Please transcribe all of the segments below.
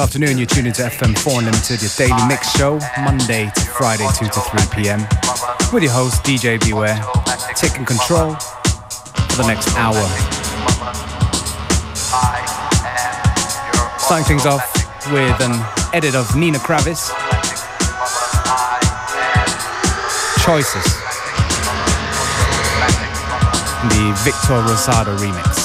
Afternoon, you're tuning to FM4 Unlimited, your daily mix show, Monday to Friday, 2 to 3 p.m. With your host, DJ Beware, taking control for the next hour. Starting things off with an edit of Nina Kraviz. Choices. The Victor Rosado remix.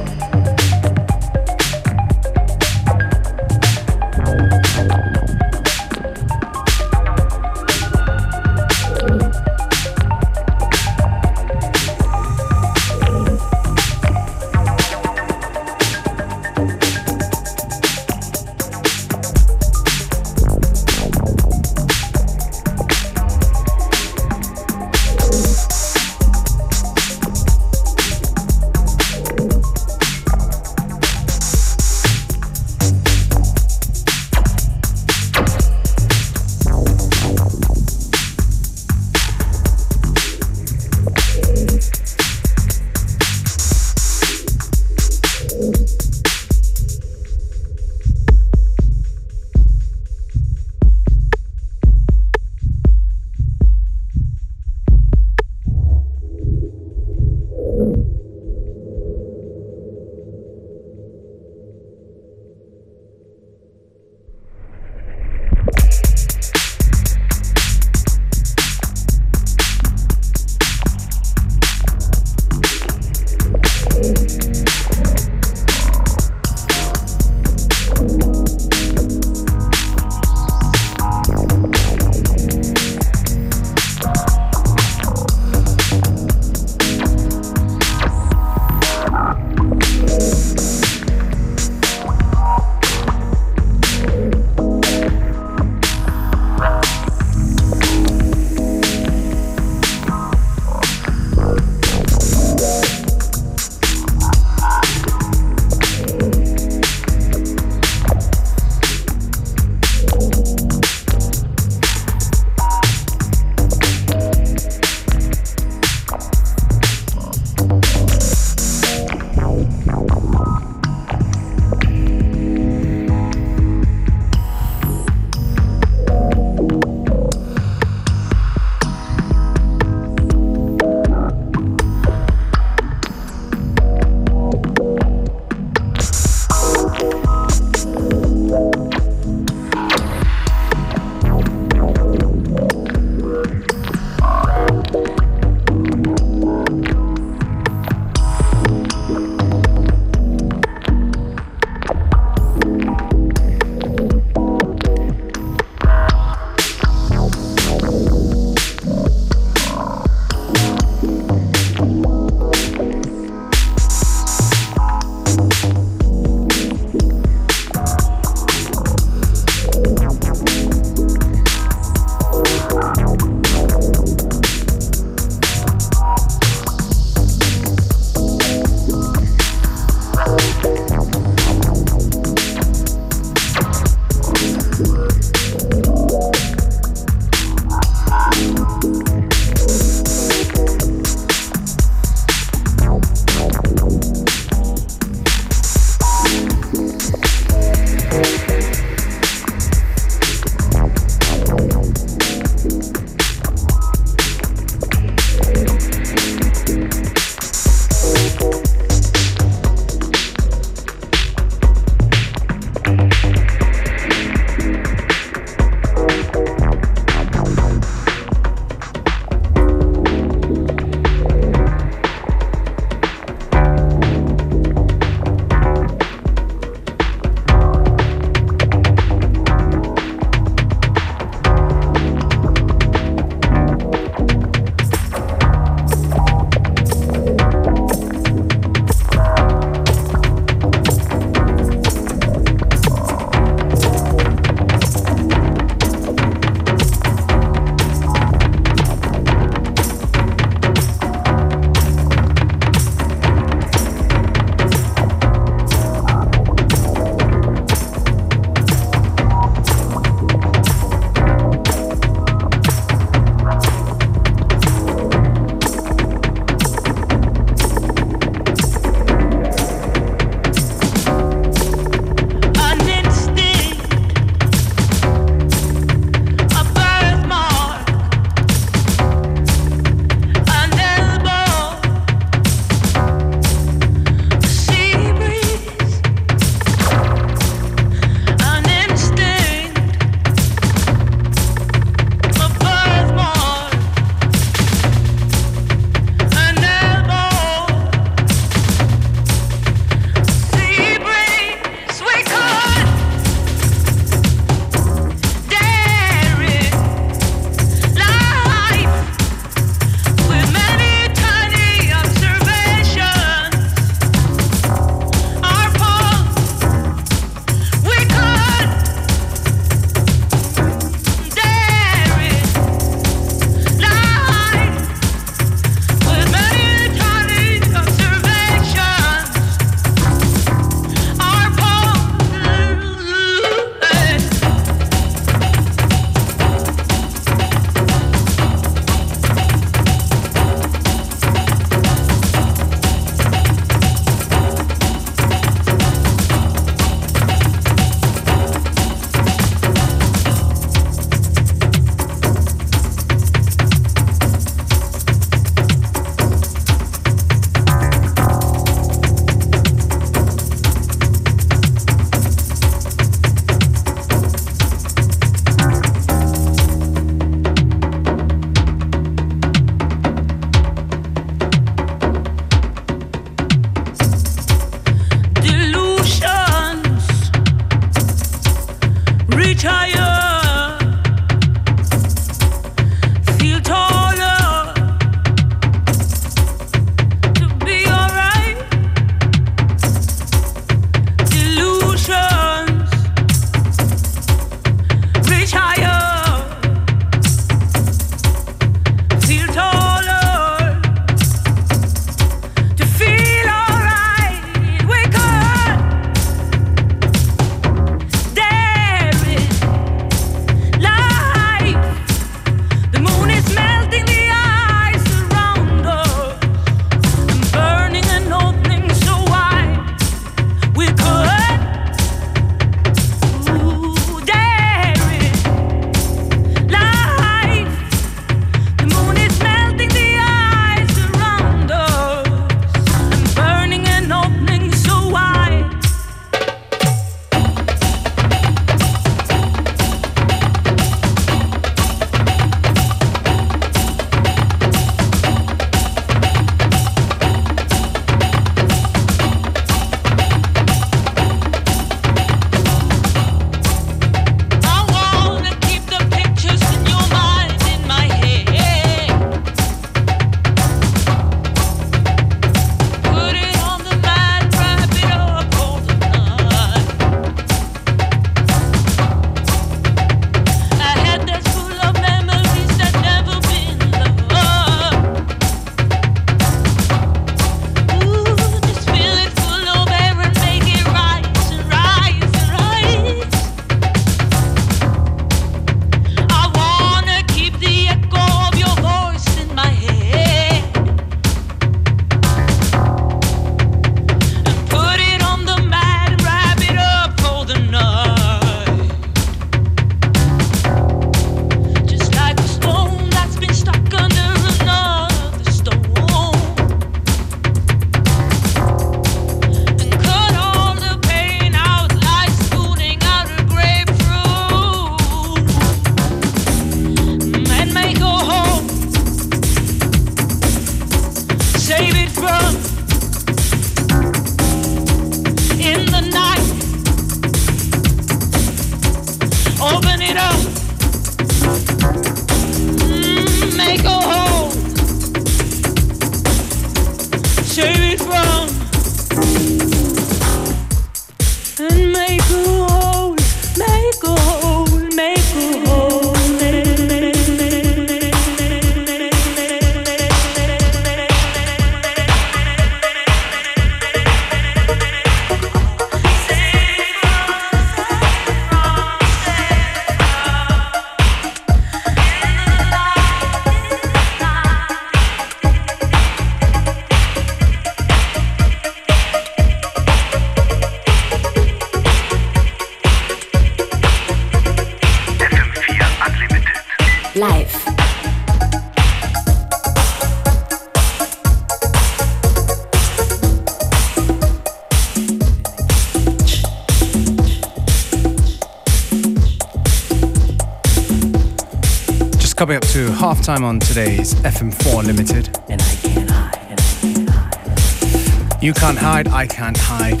Up time on today's FM4 Limited. And I can't hide. And I can't hide. You can't hide, I can't hide.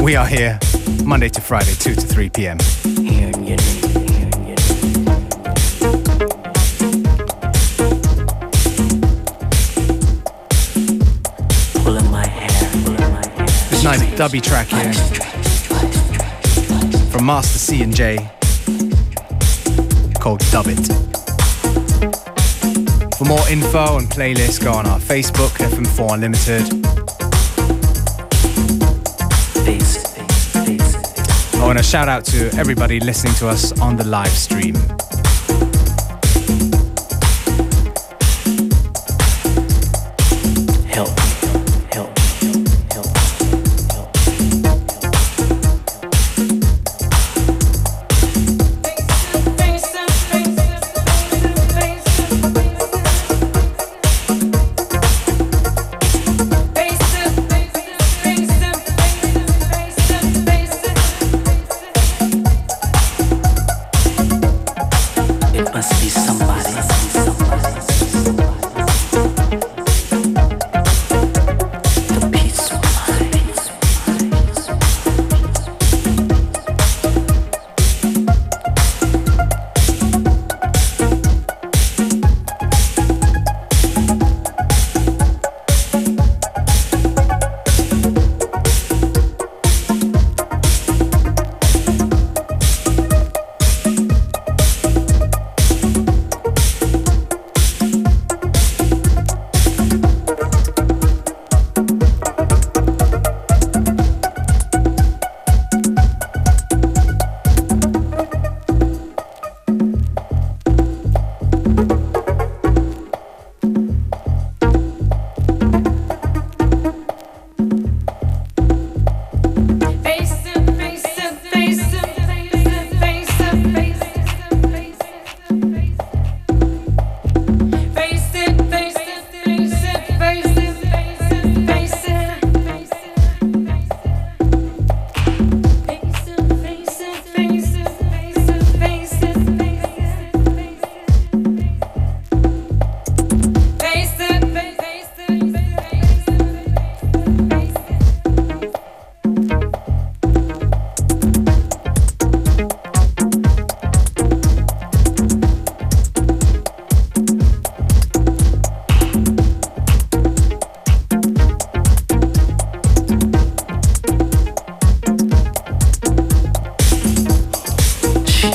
We are here Monday to Friday, 2 to 3 p.m. Hearing your name. Hearing your name. Pulling my hair. Pulling my hair. This nice dubby track here from Master C and J called Dub It. For more info and playlists, go on our Facebook, FM4 Unlimited. I want to shout out to everybody listening to us on the live stream. Must be somebody.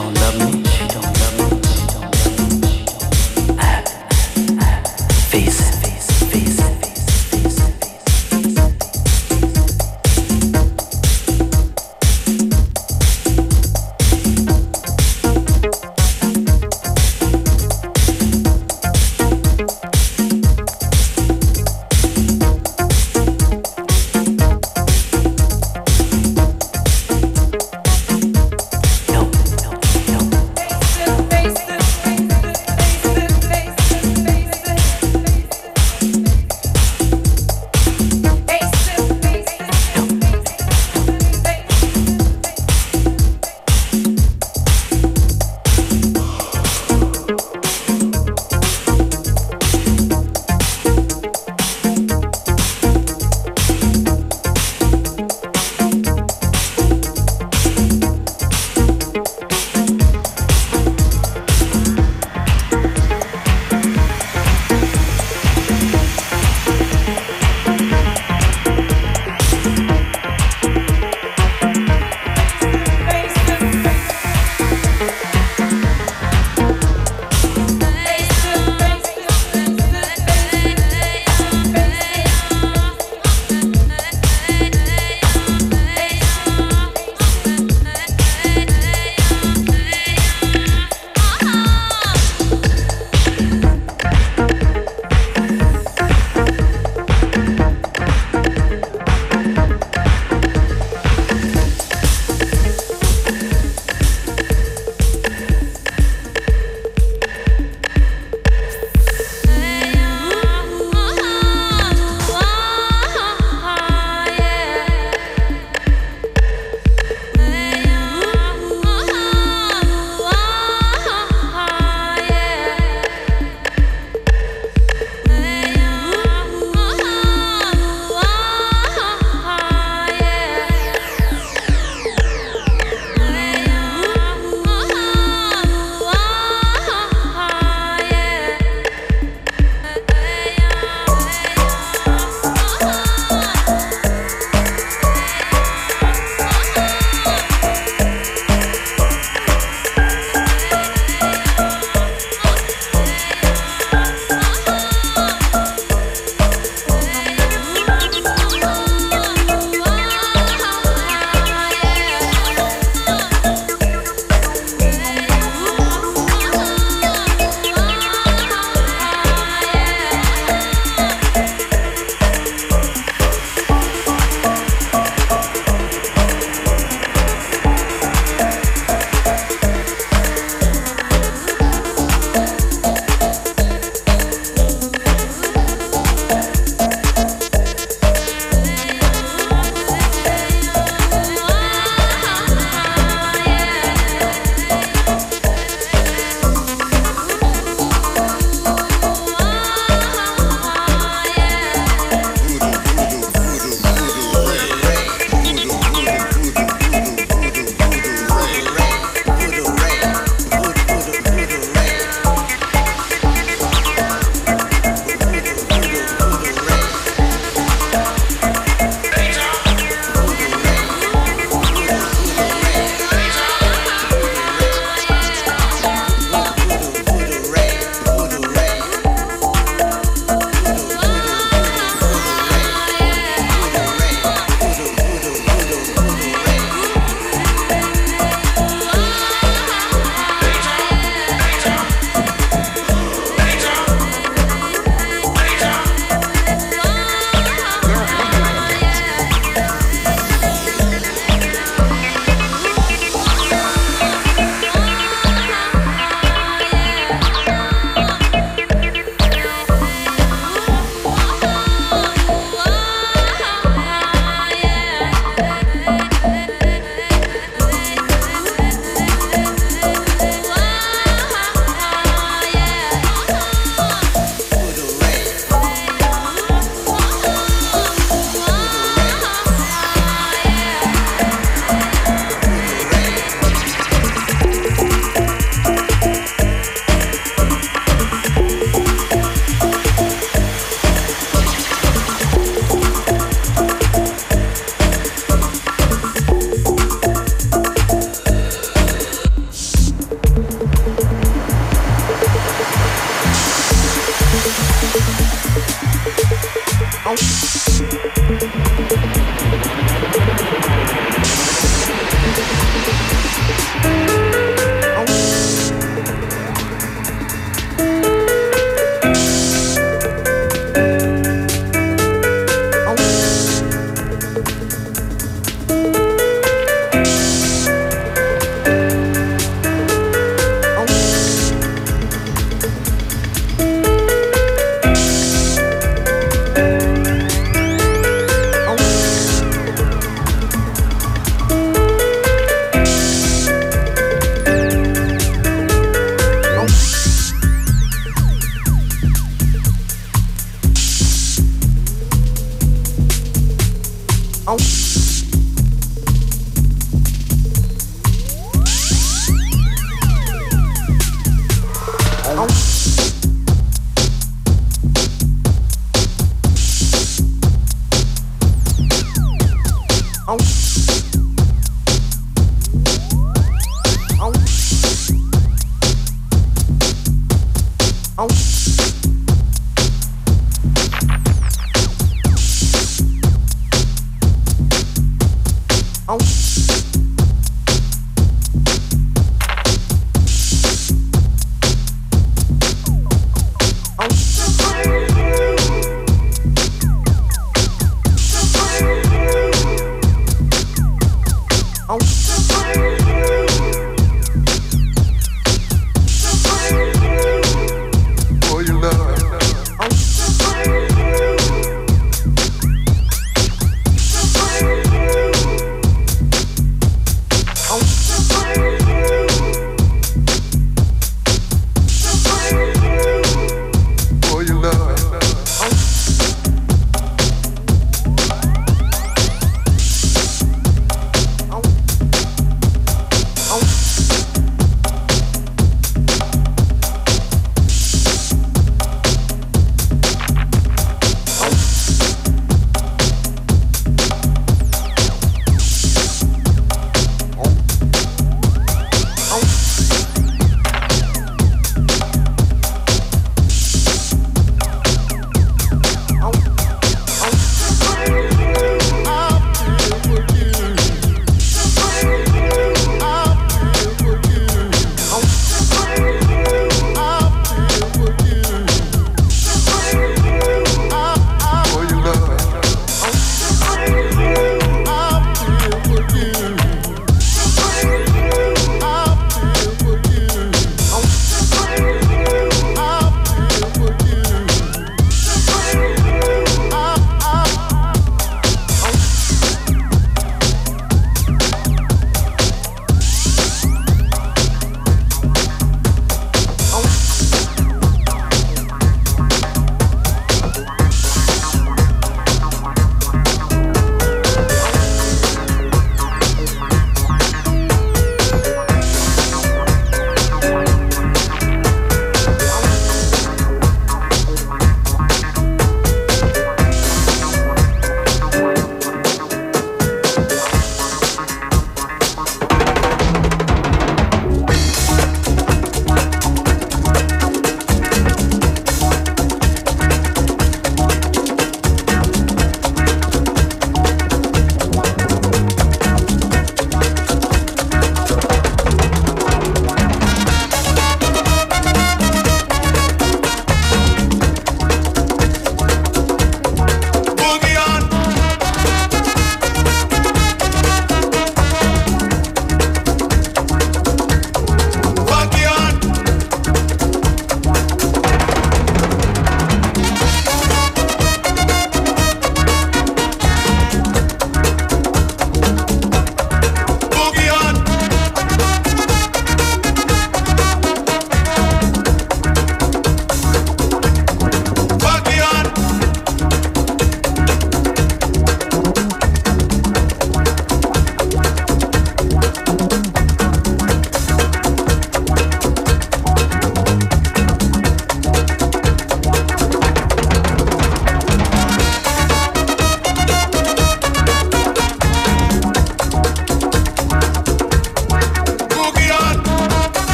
don't love me.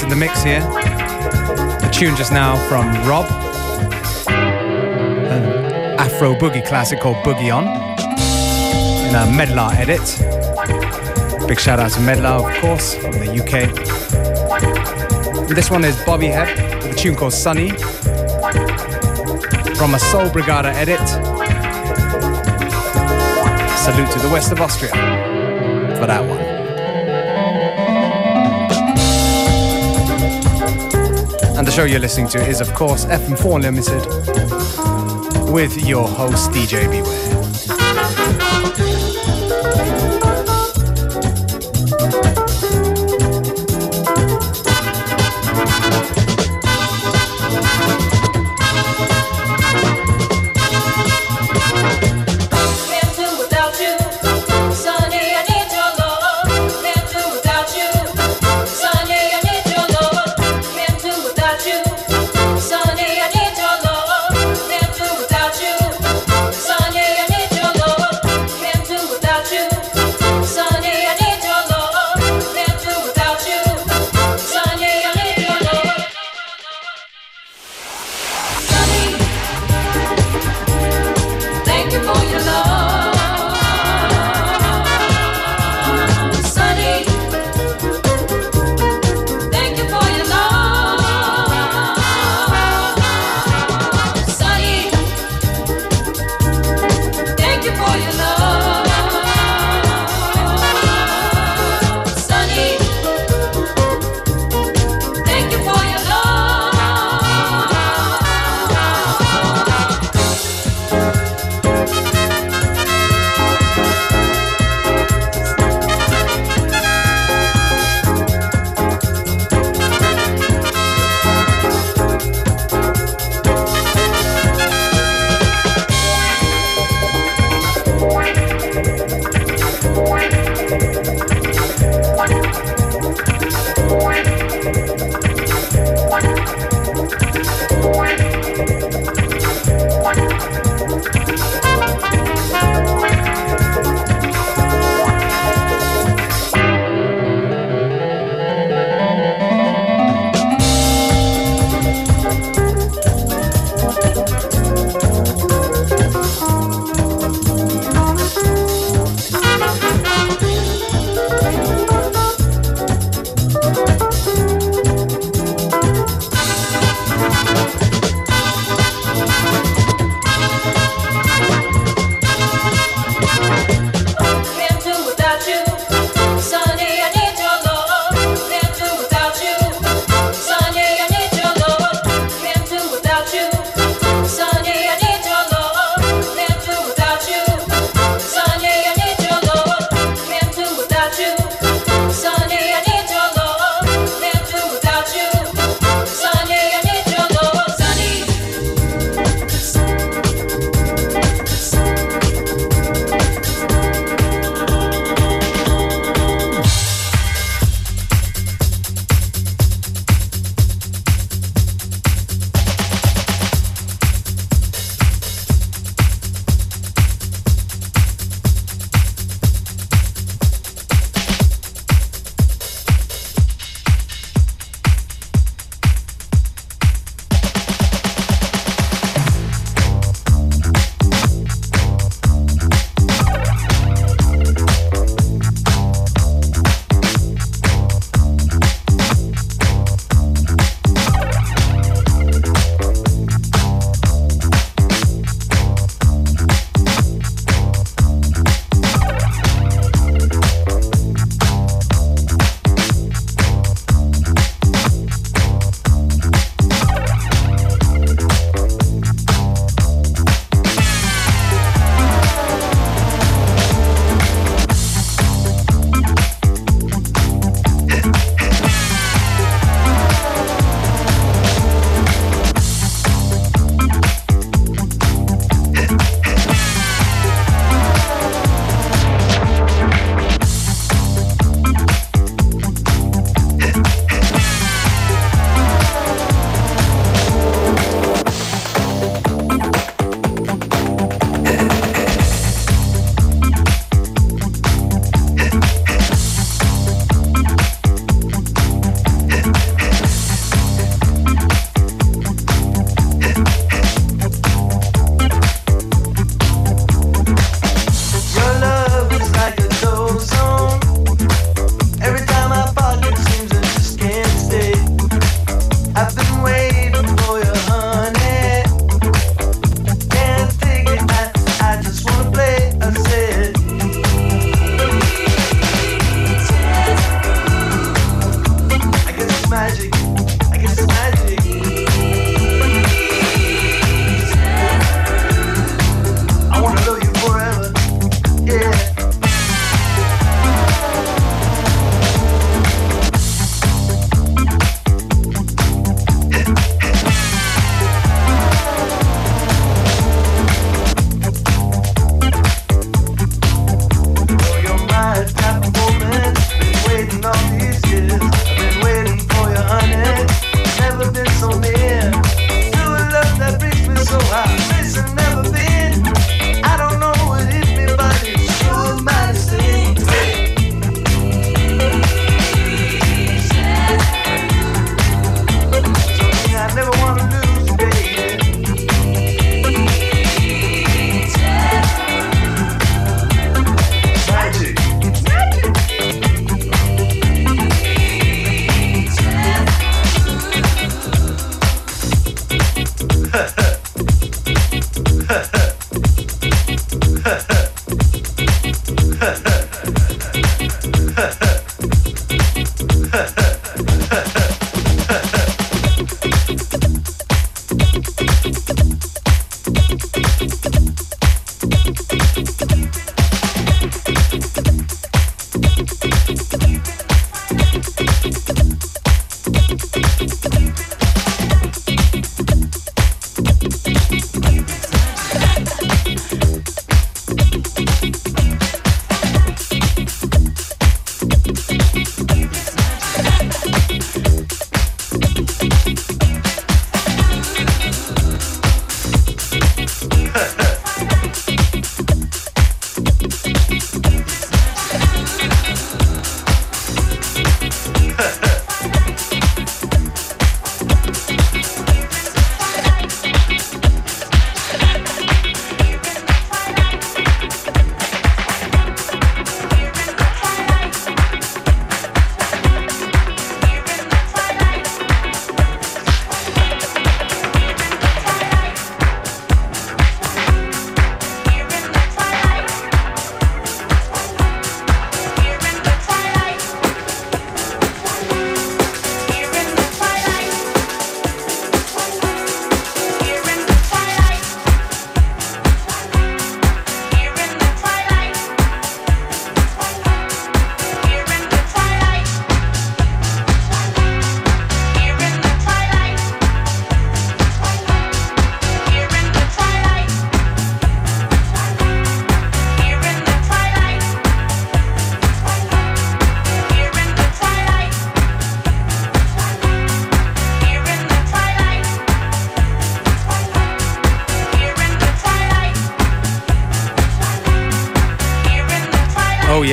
Uh, in the mix here. A tune just now from Rob, an Afro boogie classic called Boogie On, in a Medlar edit. Big shout out to Medlar, of course, from the UK. This one is Bobby Hebb with a tune called Sunny from a Soul Brigada edit. Salute to the west of Austria for that one. Show you're listening to is, of course, FM4 Limited with your host, DJ Beware.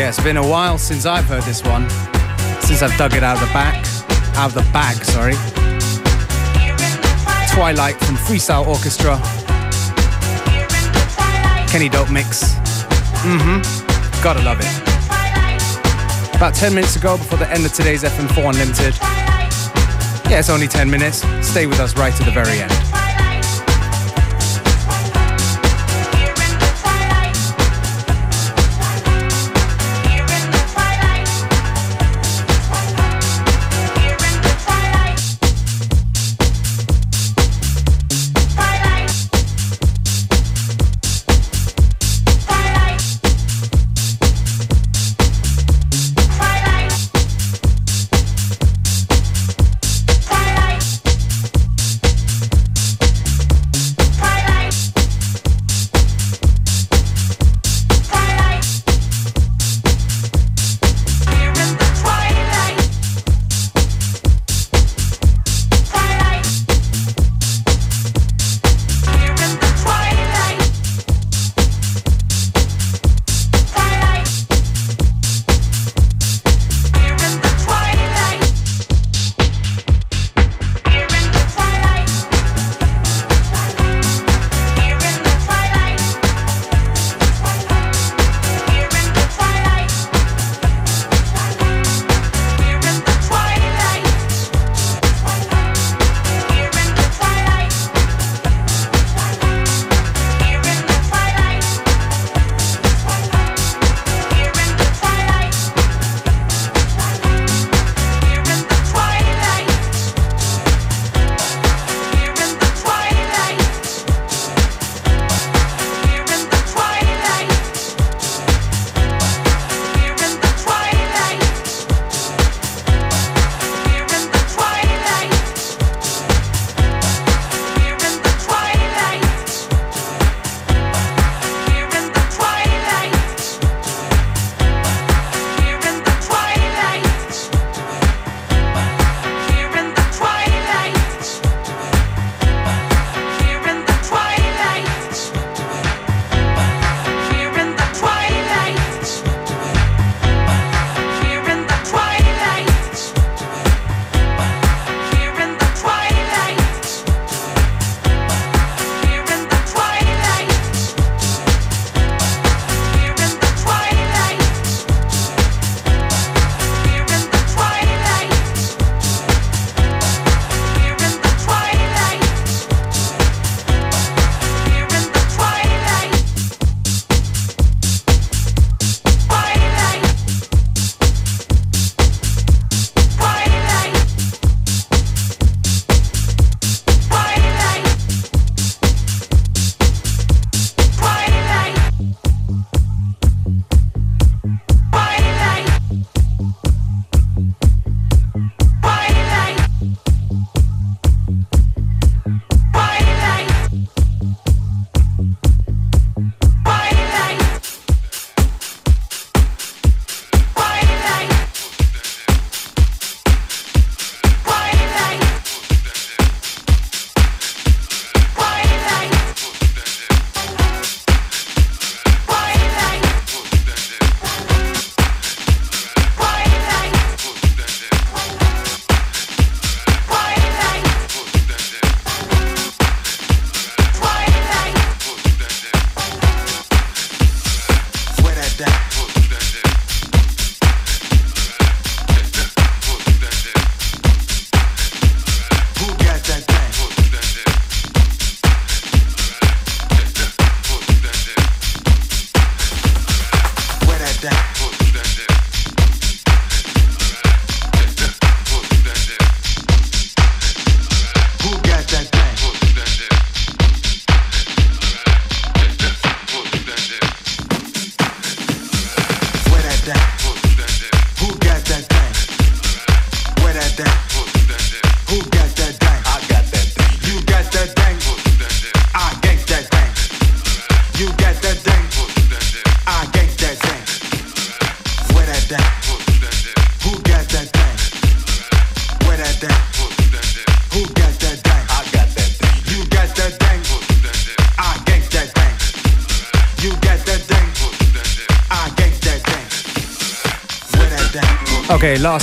Yeah, it's been a while since I've heard this one. Since I've dug it out of the back, out of the bag, sorry. Twilight from Freestyle Orchestra. Kenny Dope mix. Mm-hmm. Gotta love it. About 10 minutes ago before the end of today's FM4 Unlimited. Yeah, it's only 10 minutes. Stay with us right to the very end.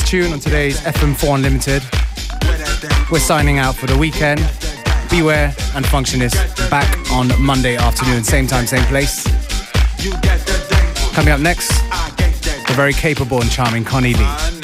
Tune on today's FM4 Unlimited. We're signing out for the weekend. Beware and Functionist back on Monday afternoon, same time, same place. Coming up next, the very capable and charming Connie Lee.